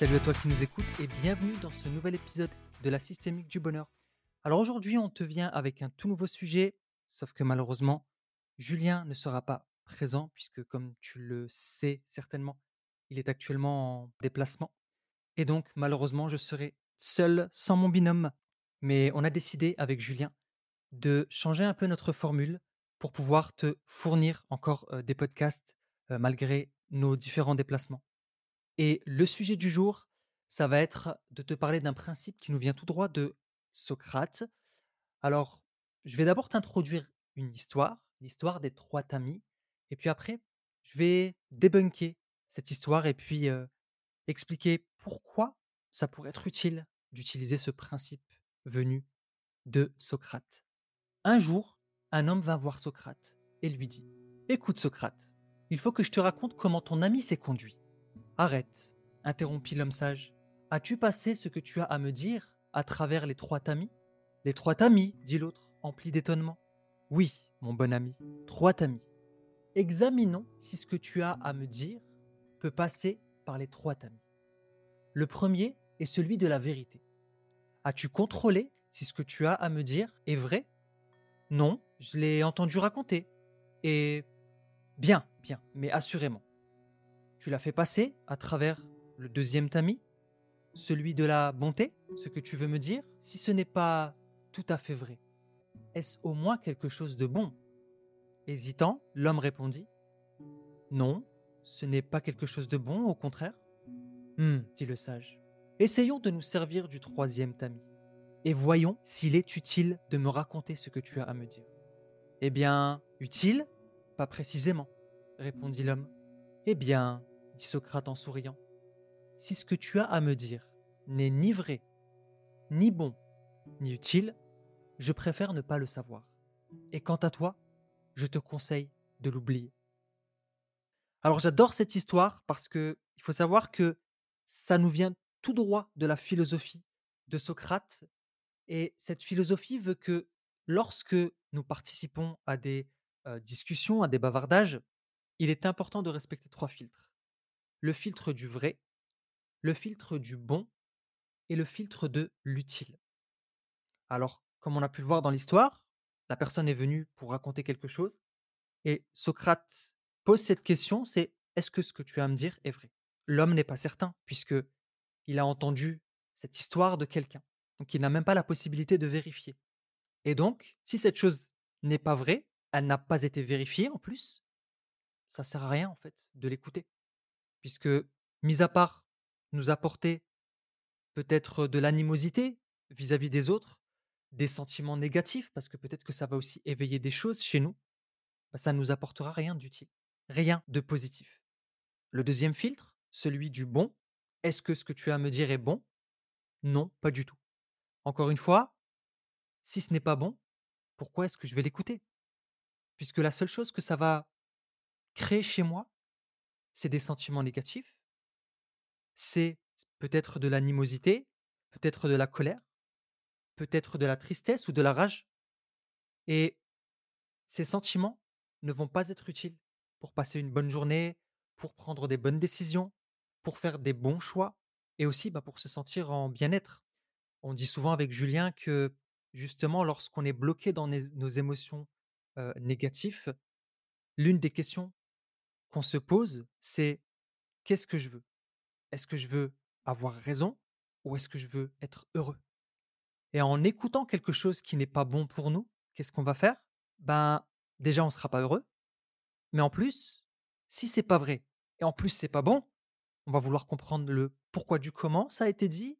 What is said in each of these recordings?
Salut à toi qui nous écoutes et bienvenue dans ce nouvel épisode de la systémique du bonheur. Alors aujourd'hui, on te vient avec un tout nouveau sujet, sauf que malheureusement, Julien ne sera pas présent puisque comme tu le sais certainement, il est actuellement en déplacement. Et donc malheureusement, je serai seul sans mon binôme. Mais on a décidé avec Julien de changer un peu notre formule pour pouvoir te fournir encore euh, des podcasts euh, malgré nos différents déplacements. Et le sujet du jour, ça va être de te parler d'un principe qui nous vient tout droit de Socrate. Alors, je vais d'abord t'introduire une histoire, l'histoire des trois tamis, et puis après, je vais débunker cette histoire et puis expliquer pourquoi ça pourrait être utile d'utiliser ce principe venu de Socrate. Un jour, un homme vint voir Socrate et lui dit Écoute Socrate, il faut que je te raconte comment ton ami s'est conduit. Arrête, interrompit l'homme sage. As-tu passé ce que tu as à me dire à travers les trois tamis? Les trois tamis, dit l'autre, empli d'étonnement. Oui, mon bon ami, trois tamis. Examinons si ce que tu as à me dire peut passer par les trois tamis. Le premier est celui de la vérité. As-tu contrôlé si ce que tu as à me dire est vrai? Non, je l'ai entendu raconter. Et bien, bien, mais assurément. Tu l'as fait passer à travers le deuxième tamis, celui de la bonté, ce que tu veux me dire, si ce n'est pas tout à fait vrai. Est-ce au moins quelque chose de bon? Hésitant, l'homme répondit Non, ce n'est pas quelque chose de bon, au contraire. Hum, dit le sage. Essayons de nous servir du troisième tamis, et voyons s'il est utile de me raconter ce que tu as à me dire. Eh bien, utile? Pas précisément, répondit l'homme. Eh bien, dit Socrate en souriant, si ce que tu as à me dire n'est ni vrai, ni bon, ni utile, je préfère ne pas le savoir. Et quant à toi, je te conseille de l'oublier. Alors j'adore cette histoire parce que il faut savoir que ça nous vient tout droit de la philosophie de Socrate et cette philosophie veut que lorsque nous participons à des discussions, à des bavardages, il est important de respecter trois filtres. Le filtre du vrai, le filtre du bon et le filtre de l'utile. Alors, comme on a pu le voir dans l'histoire, la personne est venue pour raconter quelque chose et Socrate pose cette question, c'est est-ce que ce que tu as à me dire est vrai? L'homme n'est pas certain puisque il a entendu cette histoire de quelqu'un. Donc il n'a même pas la possibilité de vérifier. Et donc, si cette chose n'est pas vraie, elle n'a pas été vérifiée en plus, ça sert à rien en fait de l'écouter. Puisque, mis à part nous apporter peut-être de l'animosité vis-à-vis des autres, des sentiments négatifs, parce que peut-être que ça va aussi éveiller des choses chez nous, bah, ça ne nous apportera rien d'utile, rien de positif. Le deuxième filtre, celui du bon, est-ce que ce que tu as à me dire est bon? Non, pas du tout. Encore une fois, si ce n'est pas bon, pourquoi est-ce que je vais l'écouter? Puisque la seule chose que ça va créer chez moi, c'est des sentiments négatifs, c'est peut-être de l'animosité, peut-être de la colère, peut-être de la tristesse ou de la rage. Et ces sentiments ne vont pas être utiles pour passer une bonne journée, pour prendre des bonnes décisions, pour faire des bons choix et aussi bah, pour se sentir en bien-être. On dit souvent avec Julien que justement lorsqu'on est bloqué dans nos émotions négatives, l'une des questions qu'on se pose, c'est qu'est-ce que je veux? Est-ce que je veux avoir raison ou est-ce que je veux être heureux? Et en écoutant quelque chose qui n'est pas bon pour nous, qu'est-ce qu'on va faire? Ben déjà on ne sera pas heureux, mais en plus, si c'est pas vrai et en plus c'est pas bon, on va vouloir comprendre le pourquoi du comment ça a été dit,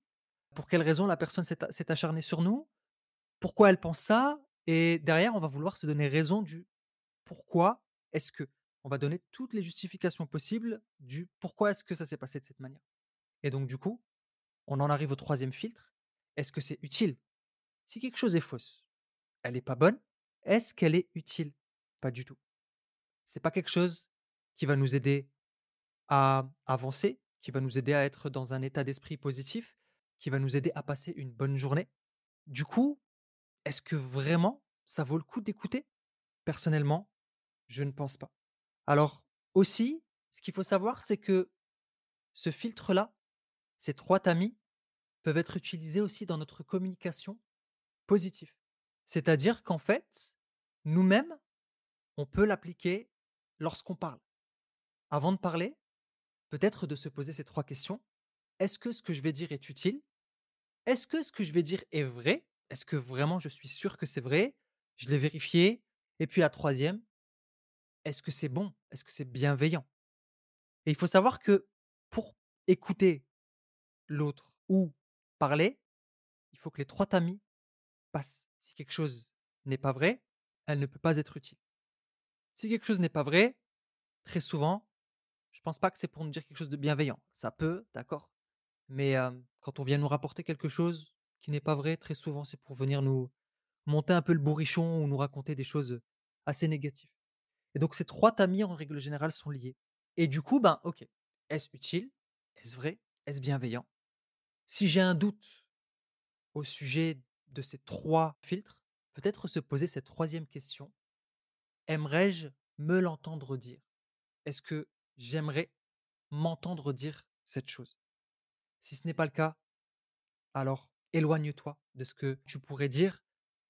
pour quelle raison la personne s'est acharnée sur nous, pourquoi elle pense ça, et derrière on va vouloir se donner raison du pourquoi est-ce que. On va donner toutes les justifications possibles du pourquoi est-ce que ça s'est passé de cette manière. Et donc du coup, on en arrive au troisième filtre. Est-ce que c'est utile? Si quelque chose est fausse, elle n'est pas bonne, est-ce qu'elle est utile? Pas du tout. C'est pas quelque chose qui va nous aider à avancer, qui va nous aider à être dans un état d'esprit positif, qui va nous aider à passer une bonne journée. Du coup, est-ce que vraiment ça vaut le coup d'écouter? Personnellement, je ne pense pas. Alors aussi, ce qu'il faut savoir, c'est que ce filtre-là, ces 3 tamis peuvent être utilisés aussi dans notre communication positive. C'est-à-dire qu'en fait, nous-mêmes, on peut l'appliquer lorsqu'on parle. Avant de parler, peut-être de se poser ces 3 questions. Est-ce que ce que je vais dire est utile? Est-ce que ce que je vais dire est vrai? Est-ce que vraiment je suis sûr que c'est vrai? Je l'ai vérifié? Et puis la troisième, est-ce que c'est bon? Est-ce que c'est bienveillant? Et il faut savoir que pour écouter l'autre ou parler, il faut que les 3 tamis passent. Si quelque chose n'est pas vrai, elle ne peut pas être utile. Si quelque chose n'est pas vrai, très souvent, je pense pas que c'est pour nous dire quelque chose de bienveillant. Ça peut, d'accord, mais quand on vient nous rapporter quelque chose qui n'est pas vrai, très souvent, c'est pour venir nous monter un peu le bourrichon ou nous raconter des choses, assez négatives. Et donc ces 3 tamis, en règle générale, sont liés. Et du coup, ben, OK, est-ce utile? Est-ce vrai? Est-ce bienveillant? Si j'ai un doute au sujet de ces 3 filtres, peut-être se poser cette troisième question: «Aimerais-je me l'entendre dire? Est-ce que j'aimerais m'entendre dire cette chose?» si ce n'est pas le cas, alors éloigne-toi de ce que tu pourrais dire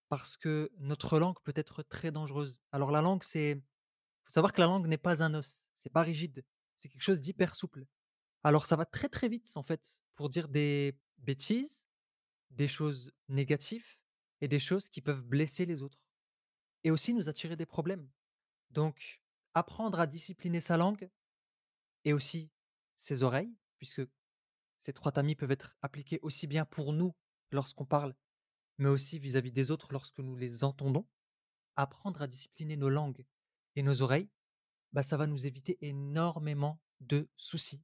parce que notre langue peut être très dangereuse. Alors la langue, c'est faut savoir que la langue n'est pas un os, c'est pas rigide, c'est quelque chose d'hyper souple. Alors ça va très, très vite en fait pour dire des bêtises, des choses négatives et des choses qui peuvent blesser les autres et aussi nous attirer des problèmes. Donc apprendre à discipliner sa langue et aussi ses oreilles, puisque ces 3 tamis peuvent être appliqués aussi bien pour nous lorsqu'on parle, mais aussi vis-à-vis des autres lorsque nous les entendons. Apprendre à discipliner nos langues et nos oreilles, bah, ça va nous éviter énormément de soucis.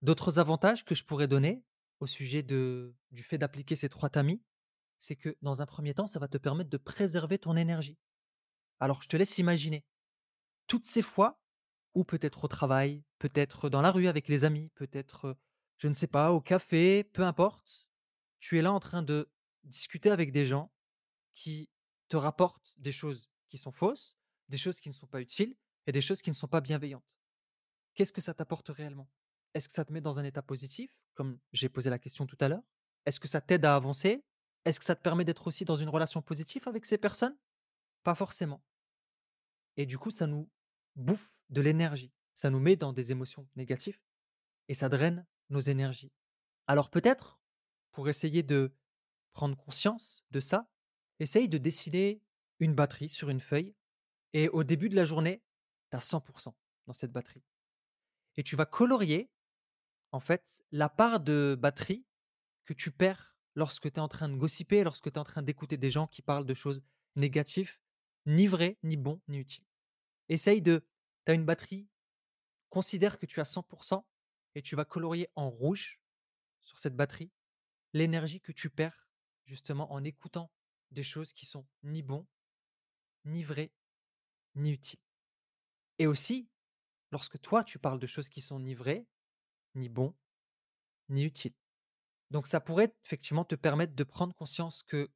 D'autres avantages que je pourrais donner au sujet de du fait d'appliquer ces 3 tamis, c'est que dans un premier temps, ça va te permettre de préserver ton énergie. Alors je te laisse imaginer toutes ces fois où peut-être au travail, peut-être dans la rue avec les amis, peut-être, je ne sais pas, au café, peu importe, tu es là en train de discuter avec des gens qui te rapportent des choses qui sont fausses, des choses qui ne sont pas utiles et des choses qui ne sont pas bienveillantes. Qu'est-ce que ça t'apporte réellement? Est-ce que ça te met dans un état positif, comme j'ai posé la question tout à l'heure? Est-ce que ça t'aide à avancer? Est-ce que ça te permet d'être aussi dans une relation positive avec ces personnes? Pas forcément. Et du coup, ça nous bouffe de l'énergie, ça nous met dans des émotions négatives et ça draine nos énergies. Alors peut-être, pour essayer de prendre conscience de ça, essaye de dessiner une batterie sur une feuille et au début de la journée, tu as 100% dans cette batterie. Et tu vas colorier, en fait, la part de batterie que tu perds lorsque tu es en train de gossiper, lorsque tu es en train d'écouter des gens qui parlent de choses négatives, ni vraies, ni bons, ni utiles. Essaye de. Tu as une batterie, considère que tu as 100% et tu vas colorier en rouge sur cette batterie l'énergie que tu perds justement en écoutant des choses qui sont ni bons, ni vraies, ni utiles. Et aussi, lorsque toi tu parles de choses qui sont ni vraies, ni bons, ni utiles. Donc ça pourrait effectivement te permettre de prendre conscience que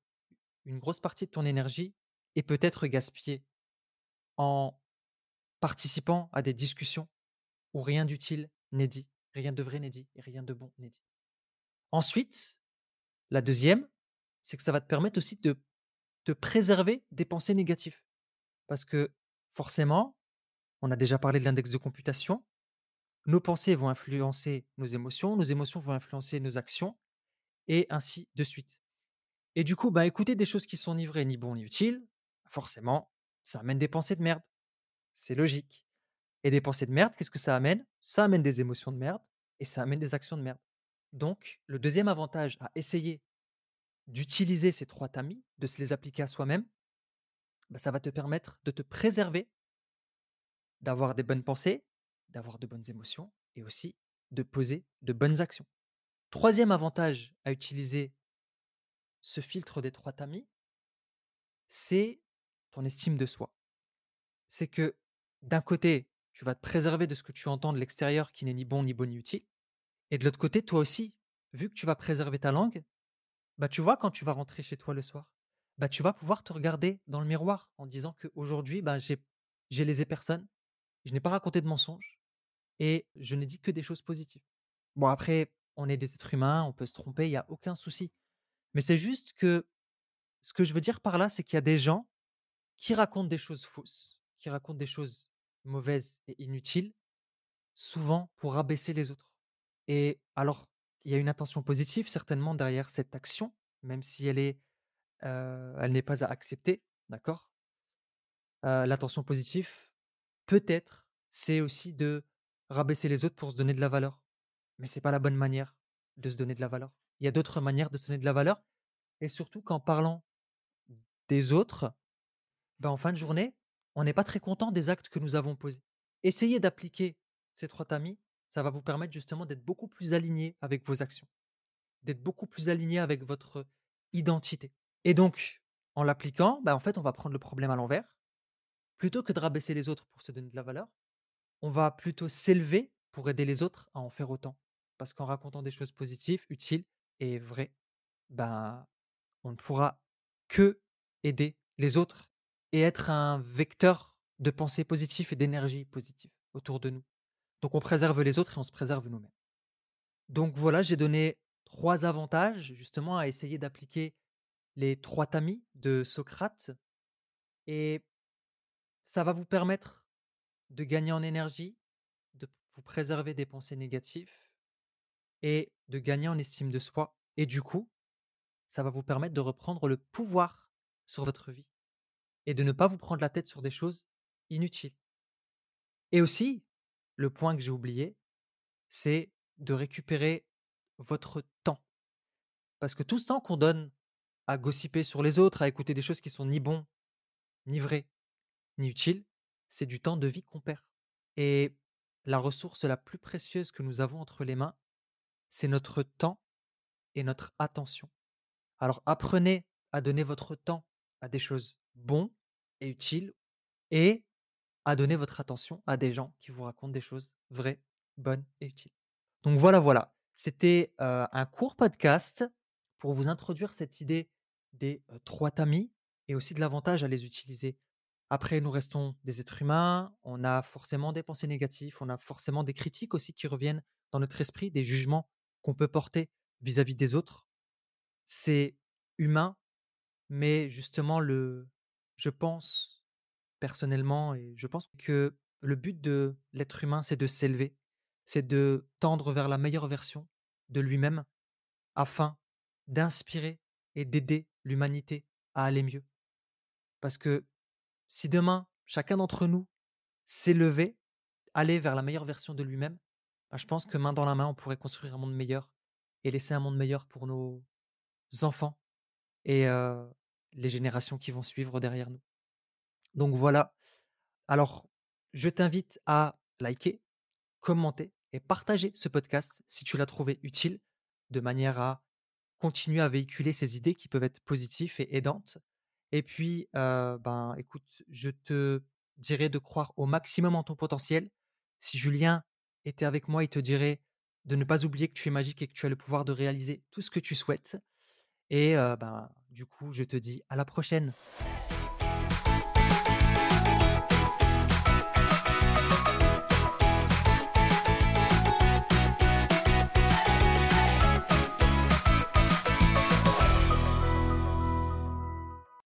une grosse partie de ton énergie est peut-être gaspillée en participant à des discussions où rien d'utile n'est dit, rien de vrai n'est dit et rien de bon n'est dit. Ensuite, la deuxième, c'est que ça va te permettre aussi de te préserver des pensées négatives. Parce que forcément, on a déjà parlé de l'index de computation, nos pensées vont influencer nos émotions, nos émotions vont influencer nos actions, et ainsi de suite. Et du coup, bah, écouter des choses qui sont ni vraies, ni bons, ni utiles, forcément, ça amène des pensées de merde. C'est logique. Et des pensées de merde, qu'est-ce que ça amène? Ça amène des émotions de merde et ça amène des actions de merde. Donc, le deuxième avantage à essayer d'utiliser ces trois tamis, de se les appliquer à soi-même, bah, ça va te permettre de te préserver, d'avoir des bonnes pensées, d'avoir de bonnes émotions et aussi de poser de bonnes actions. Troisième avantage à utiliser ce filtre des trois tamis, c'est ton estime de soi. C'est que d'un côté, tu vas te préserver de ce que tu entends de l'extérieur qui n'est ni bon, ni bon, ni utile. Et de l'autre côté, toi aussi, vu que tu vas préserver ta langue, bah tu vois, quand tu vas rentrer chez toi le soir, bah tu vas pouvoir te regarder dans le miroir en disant qu'aujourd'hui, bah, j'ai, j'ai lésé personne, je n'ai pas raconté de mensonges et je n'ai dit que des choses positives. Bon, après, on est des êtres humains, on peut se tromper, il y a aucun souci. Mais c'est juste que ce que je veux dire par là, c'est qu'il y a des gens qui racontent des choses fausses, qui racontent des choses mauvaises et inutiles, souvent pour rabaisser les autres. Et alors, il y a une intention positive certainement derrière cette action, même si elle est, heu, elle n'est pas à accepter, d'accord? Heu, l'intention positive, peut-être, c'est aussi de rabaisser les autres pour se donner de la valeur. Mais c'est pas la bonne manière de se donner de la valeur. Il y a d'autres manières de se donner de la valeur et surtout qu'en parlant des autres, bah, en fin de journée, on n'est pas très content des actes que nous avons posés. Essayez d'appliquer ces 3 tamis, ça va vous permettre justement d'être beaucoup plus aligné avec vos actions, d'être beaucoup plus aligné avec votre identité et donc en l'appliquant, bah, en fait, on va prendre le problème à l'envers. Plutôt que de rabaisser les autres pour se donner de la valeur, on va plutôt s'élever pour aider les autres à en faire autant. Parce qu'en racontant des choses positives, utiles et vraies, ben, on ne pourra que aider les autres et être un vecteur de pensée positive et d'énergie positive autour de nous. Donc on préserve les autres et on se préserve nous-mêmes. Donc voilà, j'ai donné trois avantages justement à essayer d'appliquer les trois tamis de Socrate et ça va vous permettre de gagner en énergie, de vous préserver des pensées négatives et de gagner en estime de soi. Et du coup, ça va vous permettre de reprendre le pouvoir sur votre vie et de ne pas vous prendre la tête sur des choses inutiles. Et aussi, le point que j'ai oublié, c'est de récupérer votre temps. Parce que tout ce temps qu'on donne à gossiper sur les autres, à écouter des choses qui sont ni bons, ni vraies, ni utiles, c'est du temps de vie qu'on perd. Et la ressource la plus précieuse que nous avons entre les mains, c'est notre temps et notre attention. Alors apprenez à donner votre temps à des choses bonnes et utiles et à donner votre attention à des gens qui vous racontent des choses vraies, bonnes et utiles. Donc voilà, voilà. C'était un court podcast pour vous introduire cette idée des trois tamis et aussi de l'avantage à les utiliser. Après, nous restons des êtres humains, on a forcément des pensées négatives, on a forcément des critiques aussi qui reviennent dans notre esprit, des jugements qu'on peut porter vis-à-vis des autres. C'est humain, mais justement, le, je pense personnellement, et je pense que le but de l'être humain, c'est de s'élever, c'est de tendre vers la meilleure version de lui-même afin d'inspirer et d'aider l'humanité à aller mieux. Parce que si demain, chacun d'entre nous s'élevait, allait vers la meilleure version de lui-même, bah, je pense que main dans la main, on pourrait construire un monde meilleur et laisser un monde meilleur pour nos enfants et les générations qui vont suivre derrière nous. Donc voilà. Alors, je t'invite à liker, commenter et partager ce podcast si tu l'as trouvé utile, de manière à continuer à véhiculer ces idées qui peuvent être positives et aidantes. Et puis, ben, écoute, je te dirais de croire au maximum en ton potentiel. Si Julien était avec moi, il te dirait de ne pas oublier que tu es magique et que tu as le pouvoir de réaliser tout ce que tu souhaites. Et ben, du coup, je te dis à la prochaine.